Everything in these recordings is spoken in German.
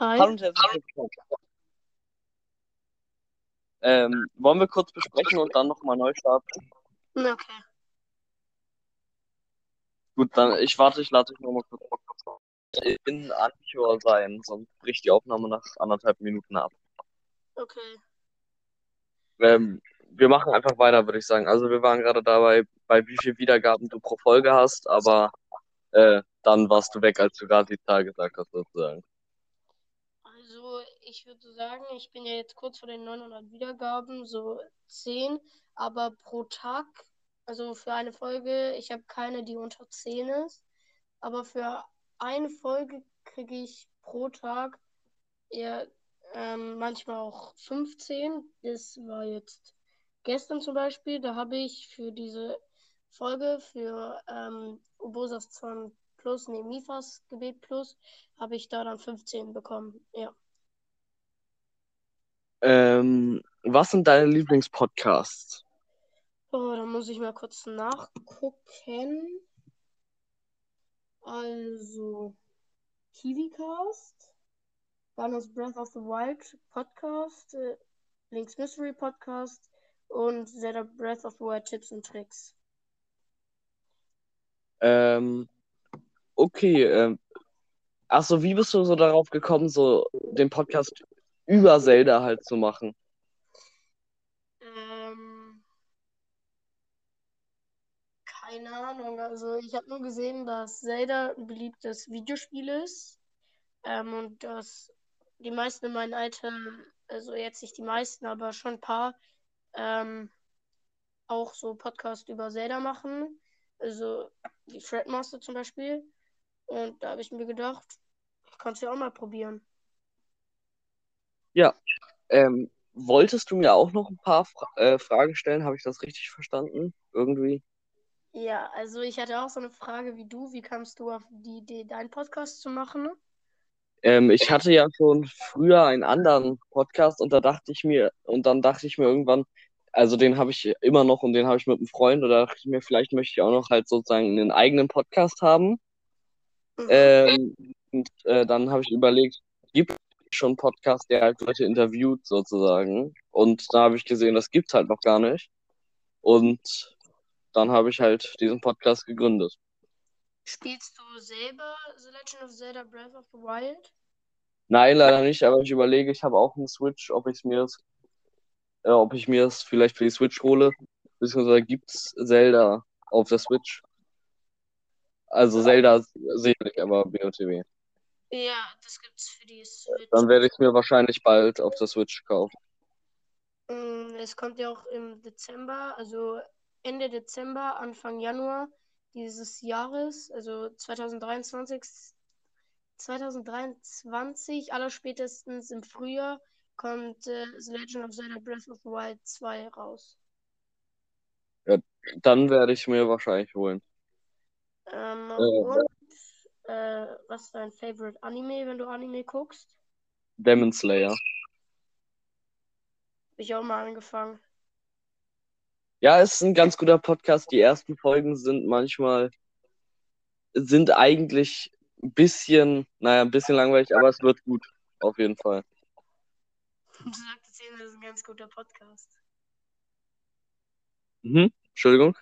Hi. Hallo und herzlich willkommen. Ähm, wollen wir kurz besprechen und dann nochmal neu starten? Okay. Gut, dann ich warte, ich lade dich nochmal kurz in Anchor sein, sonst bricht die Aufnahme nach anderthalb Minuten ab. Okay. Ähm, wir machen einfach weiter, würde ich sagen. Also wir waren gerade dabei, bei wie viel Wiedergaben du pro Folge hast, aber äh, dann warst du weg, als du gerade die Zahl gesagt hast, sozusagen. Ich würde sagen, ich bin ja jetzt kurz vor den 900 Wiedergaben, so 10, aber pro Tag, also für eine Folge, ich habe keine, die unter 10 ist, aber für eine Folge kriege ich pro Tag eher ähm, manchmal auch 15. Das war jetzt gestern zum Beispiel, da habe ich für diese Folge für ähm, Obosas 2 Plus, nee, Mifas Gebet Plus, habe ich da dann 15 bekommen. Ja. Ähm, was sind deine Lieblingspodcasts? Oh, da muss ich mal kurz nachgucken. Also, KiwiCast, Gunners Breath of the Wild Podcast, äh, Links Mystery Podcast und Zelda Breath of the Wild Tipps und Tricks. Ähm, okay, ähm, achso, wie bist du so darauf gekommen, so den Podcast über Zelda halt zu machen? Ähm, keine Ahnung. Also ich habe nur gesehen, dass Zelda ein beliebtes Videospiel ist. Ähm, und dass die meisten in meinem Alter, also jetzt nicht die meisten, aber schon ein paar, ähm, auch so Podcast über Zelda machen. Also wie Fredmaster zum Beispiel. Und da habe ich mir gedacht, ich kann es ja auch mal probieren. Ja, ähm, wolltest du mir auch noch ein paar Fra äh, Fragen stellen? Habe ich das richtig verstanden? Irgendwie? Ja, also ich hatte auch so eine Frage wie du. Wie kamst du auf die Idee, deinen Podcast zu machen? Ähm, ich hatte ja schon früher einen anderen Podcast und da dachte ich mir, und dann dachte ich mir irgendwann, also den habe ich immer noch und den habe ich mit einem Freund, oder dachte ich mir, vielleicht möchte ich auch noch halt sozusagen einen eigenen Podcast haben. Mhm. Ähm, und äh, dann habe ich überlegt, gibt es schon einen Podcast, der halt Leute interviewt sozusagen? Und da habe ich gesehen, das gibt's halt noch gar nicht. Und dann habe ich halt diesen Podcast gegründet. Spielst du selber The Legend of Zelda Breath of the Wild? Nein, leider nicht, aber ich überlege, ich habe auch einen Switch, ob ich mir das, äh, ob ich mir das vielleicht für die Switch hole. Beziehungsweise gibt's Zelda auf der Switch. Also Zelda sicherlich, aber BOTW. Ja, das gibt's für die Switch. Dann werde ich es mir wahrscheinlich bald auf der Switch kaufen. Mm, Es kommt ja auch im Dezember, also Ende Dezember, Anfang Januar dieses Jahres, also 2023, 2023, allerspätestens im Frühjahr, kommt äh, The Legend of Zelda Breath of the Wild 2 raus. Dann werde ich mir wahrscheinlich holen. Ähm, Äh. Was ist dein Favorite Anime, wenn du Anime guckst? Demon Slayer. Hab ich auch mal angefangen. Ja, es ist ein ganz guter Podcast. Die ersten Folgen sind manchmal, sind eigentlich ein bisschen, naja, ein bisschen langweilig, aber es wird gut. Auf jeden Fall. Du sagtest eben, das ist ein ganz guter Podcast. Mhm. Entschuldigung.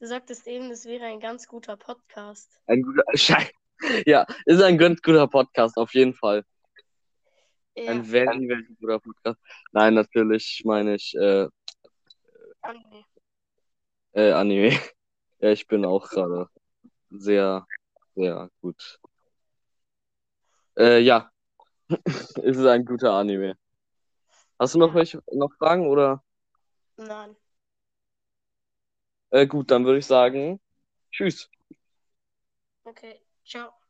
Du sagtest eben, das wäre ein ganz guter Podcast. Ein guter, Schei ja, ist ein ganz guter Podcast, auf jeden Fall. Ja, Ein very, very guter Podcast. Nein, natürlich meine ich äh, Anime. äh, Anime. Ja, ich bin auch gerade sehr, sehr gut. Äh, ja, es ist ein guter Anime. Hast du noch welche noch Fragen oder? Nein. Äh, gut, dann würde ich sagen, tschüss. Okay, ciao.